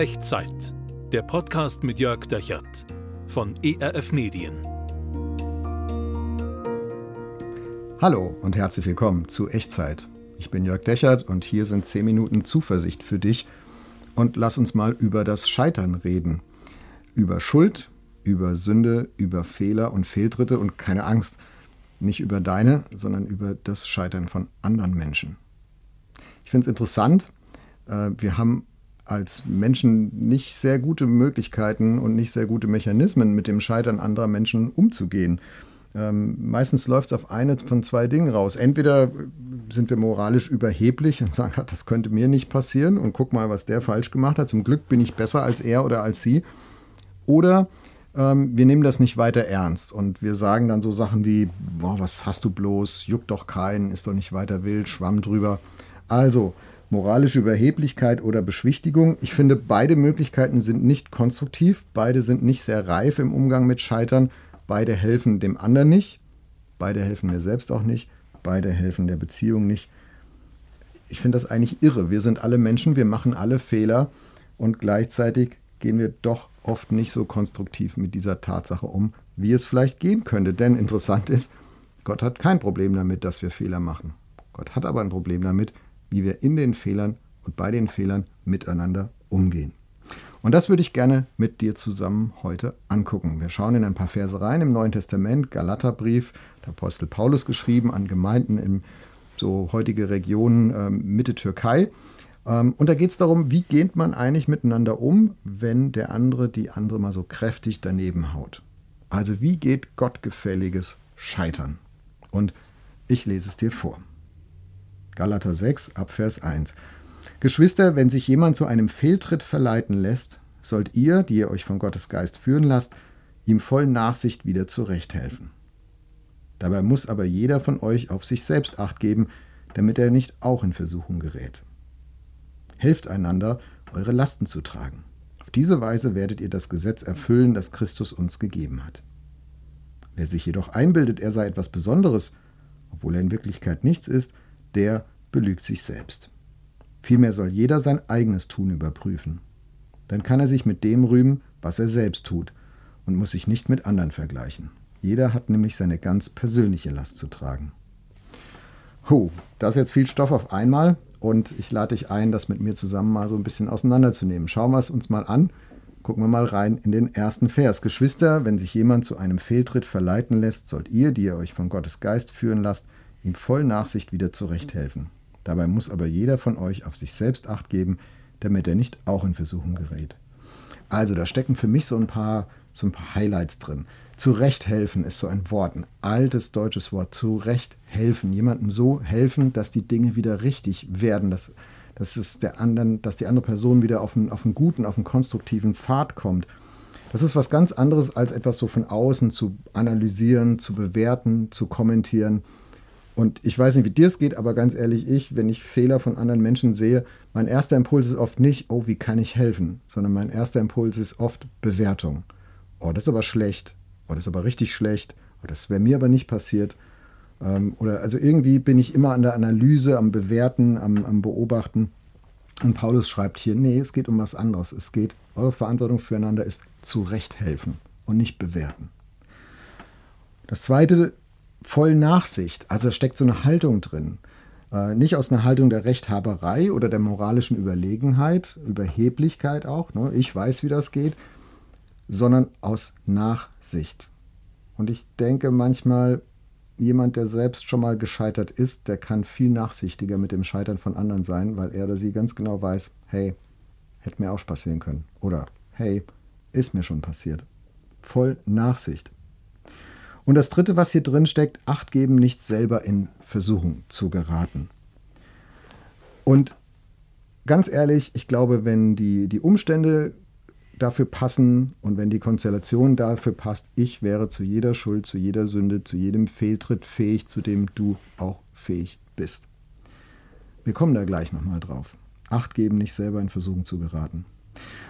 Echtzeit. Der Podcast mit Jörg Dechert von ERF Medien. Hallo und herzlich willkommen zu Echtzeit. Ich bin Jörg Dechert und hier sind 10 Minuten Zuversicht für dich. Und lass uns mal über das Scheitern reden. Über Schuld, über Sünde, über Fehler und Fehltritte und keine Angst. Nicht über deine, sondern über das Scheitern von anderen Menschen. Ich finde es interessant. Äh, wir haben als Menschen nicht sehr gute Möglichkeiten und nicht sehr gute Mechanismen, mit dem Scheitern anderer Menschen umzugehen. Ähm, meistens läuft es auf eine von zwei Dingen raus. Entweder sind wir moralisch überheblich und sagen, das könnte mir nicht passieren und guck mal, was der falsch gemacht hat. Zum Glück bin ich besser als er oder als sie. Oder ähm, wir nehmen das nicht weiter ernst und wir sagen dann so Sachen wie, boah, was hast du bloß, juckt doch keinen, ist doch nicht weiter wild, schwamm drüber. Also, moralische Überheblichkeit oder Beschwichtigung. Ich finde, beide Möglichkeiten sind nicht konstruktiv, beide sind nicht sehr reif im Umgang mit Scheitern, beide helfen dem anderen nicht, beide helfen mir selbst auch nicht, beide helfen der Beziehung nicht. Ich finde das eigentlich irre. Wir sind alle Menschen, wir machen alle Fehler und gleichzeitig gehen wir doch oft nicht so konstruktiv mit dieser Tatsache um, wie es vielleicht gehen könnte. Denn interessant ist, Gott hat kein Problem damit, dass wir Fehler machen. Gott hat aber ein Problem damit, wie wir in den Fehlern und bei den Fehlern miteinander umgehen. Und das würde ich gerne mit dir zusammen heute angucken. Wir schauen in ein paar Verse rein im Neuen Testament, Galaterbrief, der Apostel Paulus geschrieben an Gemeinden in so heutige Regionen äh, Mitte Türkei. Ähm, und da geht es darum, wie geht man eigentlich miteinander um, wenn der andere die andere mal so kräftig daneben haut. Also wie geht gottgefälliges Scheitern? Und ich lese es dir vor. Galater 6 ab Vers 1. Geschwister, wenn sich jemand zu einem Fehltritt verleiten lässt, sollt ihr, die ihr euch von Gottes Geist führen lasst, ihm voll Nachsicht wieder zurechthelfen. Dabei muss aber jeder von euch auf sich selbst acht geben, damit er nicht auch in Versuchung gerät. Helft einander, eure Lasten zu tragen. Auf diese Weise werdet ihr das Gesetz erfüllen, das Christus uns gegeben hat. Wer sich jedoch einbildet, er sei etwas Besonderes, obwohl er in Wirklichkeit nichts ist, der belügt sich selbst. Vielmehr soll jeder sein eigenes Tun überprüfen. Dann kann er sich mit dem rühmen, was er selbst tut, und muss sich nicht mit anderen vergleichen. Jeder hat nämlich seine ganz persönliche Last zu tragen. Huh, das ist jetzt viel Stoff auf einmal und ich lade dich ein, das mit mir zusammen mal so ein bisschen auseinanderzunehmen. Schauen wir es uns mal an. Gucken wir mal rein in den ersten Vers. Geschwister, wenn sich jemand zu einem Fehltritt verleiten lässt, sollt ihr, die ihr euch von Gottes Geist führen lasst, ihm voll Nachsicht wieder zurechthelfen. Dabei muss aber jeder von euch auf sich selbst acht geben, damit er nicht auch in Versuchung gerät. Also, da stecken für mich so ein paar, so ein paar Highlights drin. Zurechthelfen ist so ein Wort, ein altes deutsches Wort. Zurechthelfen. Jemandem so helfen, dass die Dinge wieder richtig werden, dass, dass, es der anderen, dass die andere Person wieder auf einen, auf einen guten, auf einen konstruktiven Pfad kommt. Das ist was ganz anderes, als etwas so von außen zu analysieren, zu bewerten, zu kommentieren. Und ich weiß nicht, wie dir es geht, aber ganz ehrlich, ich, wenn ich Fehler von anderen Menschen sehe, mein erster Impuls ist oft nicht, oh, wie kann ich helfen, sondern mein erster Impuls ist oft Bewertung. Oh, das ist aber schlecht. Oh, das ist aber richtig schlecht. Oh, das wäre mir aber nicht passiert. Ähm, oder also irgendwie bin ich immer an der Analyse, am Bewerten, am, am Beobachten. Und Paulus schreibt hier, nee, es geht um was anderes. Es geht, eure Verantwortung füreinander ist zurecht helfen und nicht bewerten. Das zweite voll Nachsicht. Also da steckt so eine Haltung drin. Äh, nicht aus einer Haltung der Rechthaberei oder der moralischen Überlegenheit, Überheblichkeit auch, ne? ich weiß, wie das geht, sondern aus Nachsicht. Und ich denke manchmal, jemand, der selbst schon mal gescheitert ist, der kann viel nachsichtiger mit dem Scheitern von anderen sein, weil er oder sie ganz genau weiß, hey, hätte mir auch passieren können. Oder hey, ist mir schon passiert. Voll Nachsicht. Und das Dritte, was hier drin steckt, Acht geben, nicht selber in Versuchung zu geraten. Und ganz ehrlich, ich glaube, wenn die, die Umstände dafür passen und wenn die Konstellation dafür passt, ich wäre zu jeder Schuld, zu jeder Sünde, zu jedem Fehltritt fähig, zu dem du auch fähig bist. Wir kommen da gleich nochmal drauf. Acht geben, nicht selber in Versuchung zu geraten.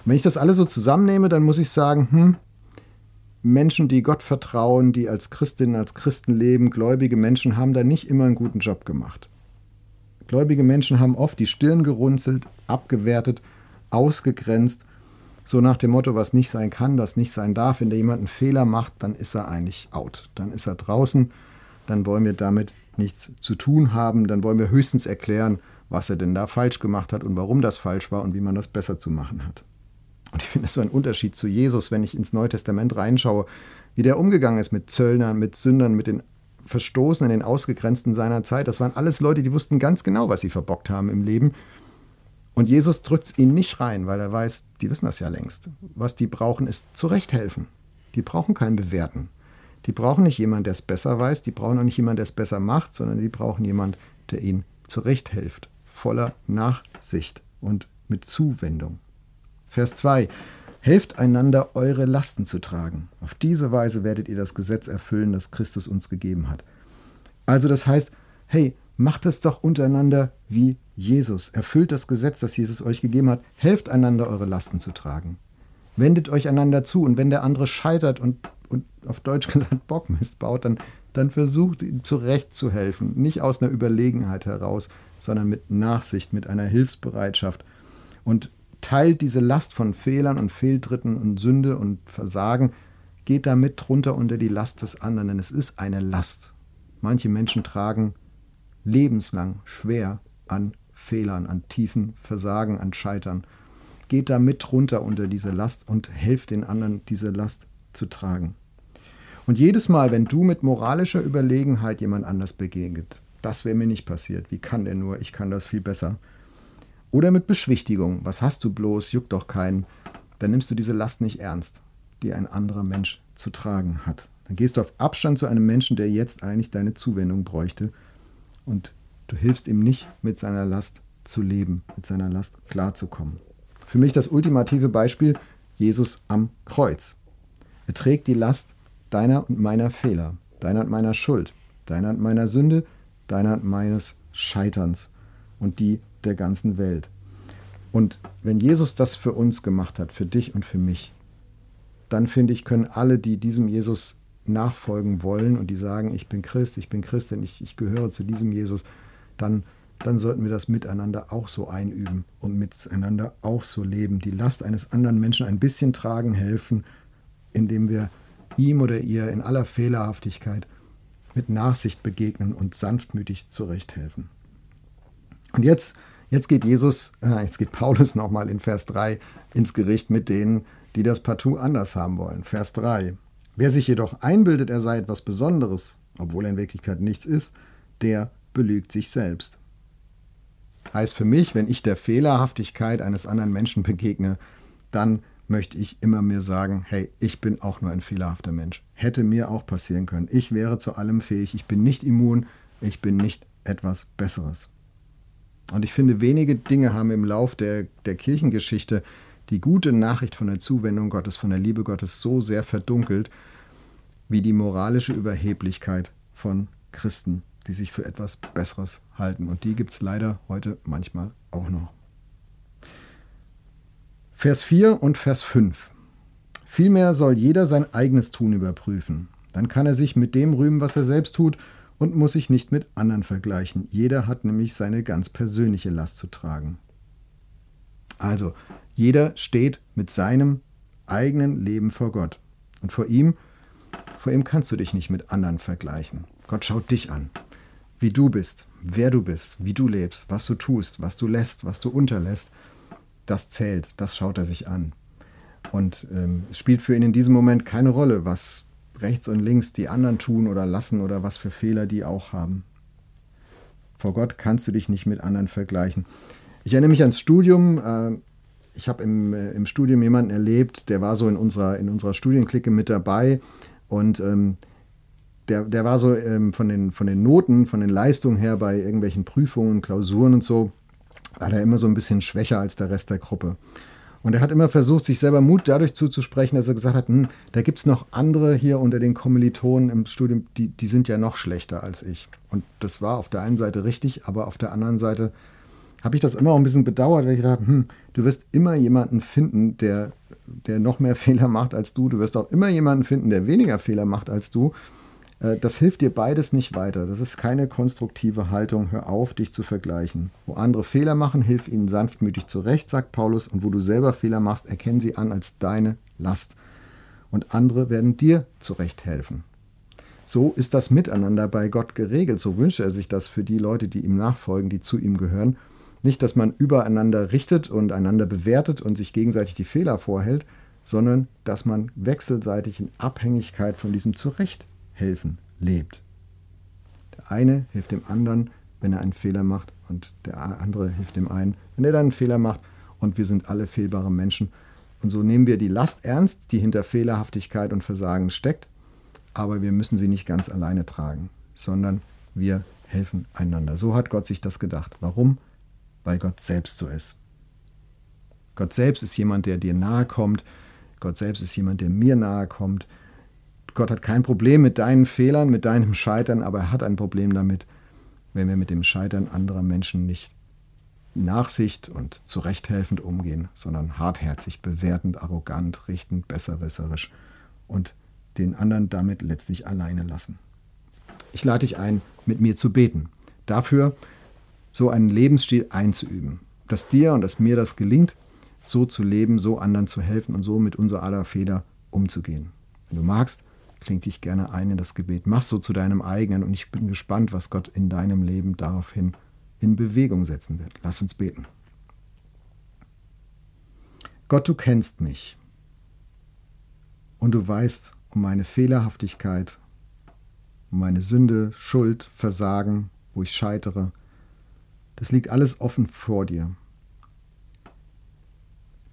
wenn ich das alles so zusammennehme, dann muss ich sagen, hm, Menschen, die Gott vertrauen, die als Christinnen, als Christen leben, gläubige Menschen haben da nicht immer einen guten Job gemacht. Gläubige Menschen haben oft die Stirn gerunzelt, abgewertet, ausgegrenzt So nach dem Motto, was nicht sein kann, das nicht sein darf. Wenn da jemand einen Fehler macht, dann ist er eigentlich out. Dann ist er draußen. Dann wollen wir damit nichts zu tun haben. Dann wollen wir höchstens erklären, was er denn da falsch gemacht hat und warum das falsch war und wie man das besser zu machen hat. Und ich finde das so ein Unterschied zu Jesus, wenn ich ins Neue Testament reinschaue, wie der umgegangen ist mit Zöllnern, mit Sündern, mit den Verstoßenen, den Ausgegrenzten seiner Zeit. Das waren alles Leute, die wussten ganz genau, was sie verbockt haben im Leben. Und Jesus drückt es ihnen nicht rein, weil er weiß, die wissen das ja längst. Was die brauchen, ist zurechthelfen. Die brauchen kein Bewerten. Die brauchen nicht jemanden, der es besser weiß. Die brauchen auch nicht jemanden, der es besser macht, sondern die brauchen jemanden, der ihnen zurechthilft voller Nachsicht und mit Zuwendung. Vers 2. Helft einander, eure Lasten zu tragen. Auf diese Weise werdet ihr das Gesetz erfüllen, das Christus uns gegeben hat. Also das heißt, hey, macht es doch untereinander wie Jesus. Erfüllt das Gesetz, das Jesus euch gegeben hat. Helft einander, eure Lasten zu tragen. Wendet euch einander zu und wenn der andere scheitert und, und auf Deutsch gesagt Bockmist baut, dann, dann versucht ihm zurechtzuhelfen. Nicht aus einer Überlegenheit heraus, sondern mit Nachsicht, mit einer Hilfsbereitschaft und teilt diese Last von Fehlern und Fehltritten und Sünde und Versagen, geht damit drunter unter die Last des anderen, denn es ist eine Last. Manche Menschen tragen lebenslang schwer an Fehlern, an tiefen Versagen, an Scheitern. Geht damit runter unter diese Last und helft den anderen, diese Last zu tragen. Und jedes Mal, wenn du mit moralischer Überlegenheit jemand anders begegnet, das wäre mir nicht passiert. Wie kann der nur? Ich kann das viel besser. Oder mit Beschwichtigung. Was hast du bloß? Juckt doch keinen. Dann nimmst du diese Last nicht ernst, die ein anderer Mensch zu tragen hat. Dann gehst du auf Abstand zu einem Menschen, der jetzt eigentlich deine Zuwendung bräuchte. Und du hilfst ihm nicht, mit seiner Last zu leben, mit seiner Last klarzukommen. Für mich das ultimative Beispiel Jesus am Kreuz. Er trägt die Last deiner und meiner Fehler, deiner und meiner Schuld, deiner und meiner Sünde, deiner und meines Scheiterns und die der ganzen Welt. Und wenn Jesus das für uns gemacht hat, für dich und für mich, dann finde ich, können alle, die diesem Jesus nachfolgen wollen und die sagen, ich bin Christ, ich bin Christin, ich, ich gehöre zu diesem Jesus, dann, dann sollten wir das miteinander auch so einüben und miteinander auch so leben. Die Last eines anderen Menschen ein bisschen tragen helfen, indem wir ihm oder ihr in aller Fehlerhaftigkeit mit Nachsicht begegnen und sanftmütig zurechthelfen. Und jetzt, jetzt geht Jesus, äh, jetzt geht Paulus nochmal in Vers 3 ins Gericht mit denen, die das partout anders haben wollen. Vers 3. Wer sich jedoch einbildet, er sei etwas Besonderes, obwohl er in Wirklichkeit nichts ist, der belügt sich selbst. Heißt für mich, wenn ich der Fehlerhaftigkeit eines anderen Menschen begegne, dann möchte ich immer mehr sagen, hey, ich bin auch nur ein fehlerhafter Mensch. Hätte mir auch passieren können. Ich wäre zu allem fähig. Ich bin nicht immun. Ich bin nicht etwas Besseres. Und ich finde, wenige Dinge haben im Lauf der, der Kirchengeschichte die gute Nachricht von der Zuwendung Gottes, von der Liebe Gottes so sehr verdunkelt, wie die moralische Überheblichkeit von Christen, die sich für etwas Besseres halten. Und die gibt es leider heute manchmal auch noch. Vers 4 und Vers 5. Vielmehr soll jeder sein eigenes Tun überprüfen. Dann kann er sich mit dem rühmen, was er selbst tut und muss sich nicht mit anderen vergleichen. Jeder hat nämlich seine ganz persönliche Last zu tragen. Also, jeder steht mit seinem eigenen Leben vor Gott. Und vor ihm, vor ihm kannst du dich nicht mit anderen vergleichen. Gott schaut dich an, wie du bist, wer du bist, wie du lebst, was du tust, was du lässt, was du unterlässt das zählt, das schaut er sich an. Und ähm, es spielt für ihn in diesem Moment keine Rolle, was rechts und links die anderen tun oder lassen oder was für Fehler die auch haben. Vor Gott kannst du dich nicht mit anderen vergleichen. Ich erinnere mich ans Studium. Äh, ich habe im, äh, im Studium jemanden erlebt, der war so in unserer, in unserer Studienklicke mit dabei und ähm, der, der war so ähm, von, den, von den Noten, von den Leistungen her bei irgendwelchen Prüfungen, Klausuren und so war er immer so ein bisschen schwächer als der Rest der Gruppe. Und er hat immer versucht, sich selber Mut dadurch zuzusprechen, dass er gesagt hat, hm, da gibt es noch andere hier unter den Kommilitonen im Studium, die, die sind ja noch schlechter als ich. Und das war auf der einen Seite richtig, aber auf der anderen Seite habe ich das immer auch ein bisschen bedauert, weil ich dachte, hm, du wirst immer jemanden finden, der, der noch mehr Fehler macht als du. Du wirst auch immer jemanden finden, der weniger Fehler macht als du. Äh, das hilft dir beides nicht weiter. Das ist keine konstruktive Haltung. Hör auf, dich zu vergleichen. Wo andere Fehler machen, hilf ihnen sanftmütig zurecht, sagt Paulus. Und wo du selber Fehler machst, erkenn sie an als deine Last. Und andere werden dir zurecht helfen. So ist das Miteinander bei Gott geregelt. So wünscht er sich das für die Leute, die ihm nachfolgen, die zu ihm gehören. Nicht, dass man übereinander richtet und einander bewertet und sich gegenseitig die Fehler vorhält, sondern dass man wechselseitig in Abhängigkeit von diesem Zurechthelfen lebt. Der eine hilft dem anderen, wenn er einen Fehler macht, und der andere hilft dem einen, wenn er dann einen Fehler macht. Und wir sind alle fehlbare Menschen. Und so nehmen wir die Last ernst, die hinter Fehlerhaftigkeit und Versagen steckt, aber wir müssen sie nicht ganz alleine tragen, sondern wir helfen einander. So hat Gott sich das gedacht. Warum? Weil Gott selbst so ist. Gott selbst ist jemand, der dir nahe kommt, Gott selbst ist jemand, der mir nahe kommt. Gott hat kein Problem mit deinen Fehlern, mit deinem Scheitern, aber er hat ein Problem damit, wenn wir mit dem Scheitern anderer Menschen nicht Nachsicht und zurechthelfend umgehen, sondern hartherzig, bewertend, arrogant, richtend, besserwisserisch und den anderen damit letztlich alleine lassen. Ich lade dich ein, mit mir zu beten. Dafür so einen Lebensstil einzuüben, dass dir und dass mir das gelingt, so zu leben, so anderen zu helfen und so mit unser aller Fehler umzugehen. Wenn du magst, kling dich gerne ein in das Gebet. Mach so zu deinem eigenen und ich bin gespannt, was Gott in deinem Leben daraufhin in Bewegung setzen wird. Lass uns beten. Gott, du kennst mich und du weißt um meine Fehlerhaftigkeit, um meine Sünde, Schuld, Versagen, wo ich scheitere. Das liegt alles offen vor dir.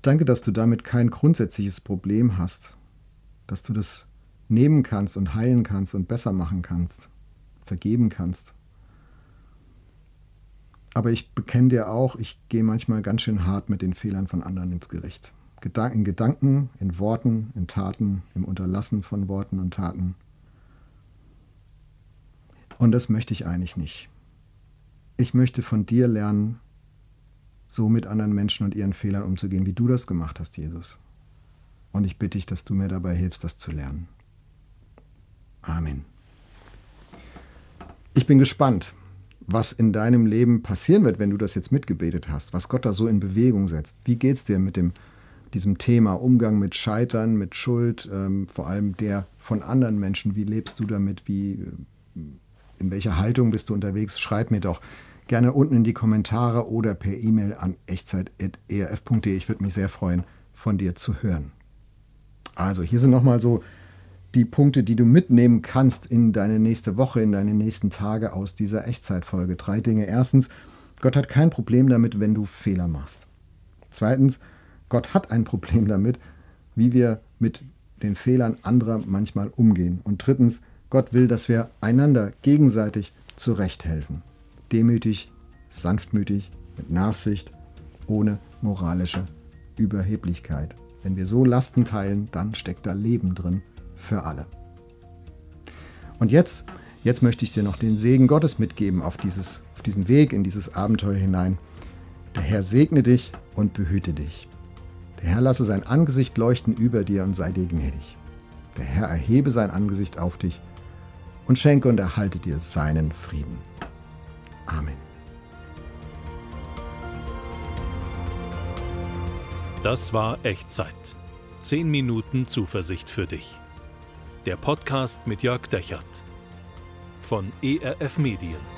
Danke, dass du damit kein grundsätzliches Problem hast, dass du das nehmen kannst und heilen kannst und besser machen kannst, vergeben kannst. Aber ich bekenne dir auch, ich gehe manchmal ganz schön hart mit den Fehlern von anderen ins Gericht. in Gedanken, in Worten, in Taten, im Unterlassen von Worten und Taten. Und das möchte ich eigentlich nicht. Ich möchte von dir lernen, so mit anderen Menschen und ihren Fehlern umzugehen, wie du das gemacht hast, Jesus. Und ich bitte dich, dass du mir dabei hilfst, das zu lernen. Amen. Ich bin gespannt, was in deinem Leben passieren wird, wenn du das jetzt mitgebetet hast, was Gott da so in Bewegung setzt. Wie geht es dir mit dem, diesem Thema Umgang mit Scheitern, mit Schuld, ähm, vor allem der von anderen Menschen? Wie lebst du damit? Wie, äh, in welcher Haltung bist du unterwegs? Schreib mir doch gerne unten in die Kommentare oder per E-Mail an echtzeit.erf.de. Ich würde mich sehr freuen, von dir zu hören. Also, hier sind nochmal so die Punkte, die du mitnehmen kannst in deine nächste Woche, in deine nächsten Tage aus dieser Echtzeitfolge. Drei Dinge. Erstens, Gott hat kein Problem damit, wenn du Fehler machst. Zweitens, Gott hat ein Problem damit, wie wir mit den Fehlern anderer manchmal umgehen. Und drittens, Gott will, dass wir einander gegenseitig zurechthelfen demütig, sanftmütig, mit Nachsicht, ohne moralische Überheblichkeit. Wenn wir so Lasten teilen, dann steckt da Leben drin für alle. Und jetzt, jetzt möchte ich dir noch den Segen Gottes mitgeben auf, dieses, auf diesen Weg, in dieses Abenteuer hinein. Der Herr segne dich und behüte dich. Der Herr lasse sein Angesicht leuchten über dir und sei dir gnädig. Der Herr erhebe sein Angesicht auf dich und schenke und erhalte dir seinen Frieden. Amen. Das war Echtzeit. 10 Minuten Zuversicht für dich. Der Podcast mit Jörg Dechert von ERF Medien.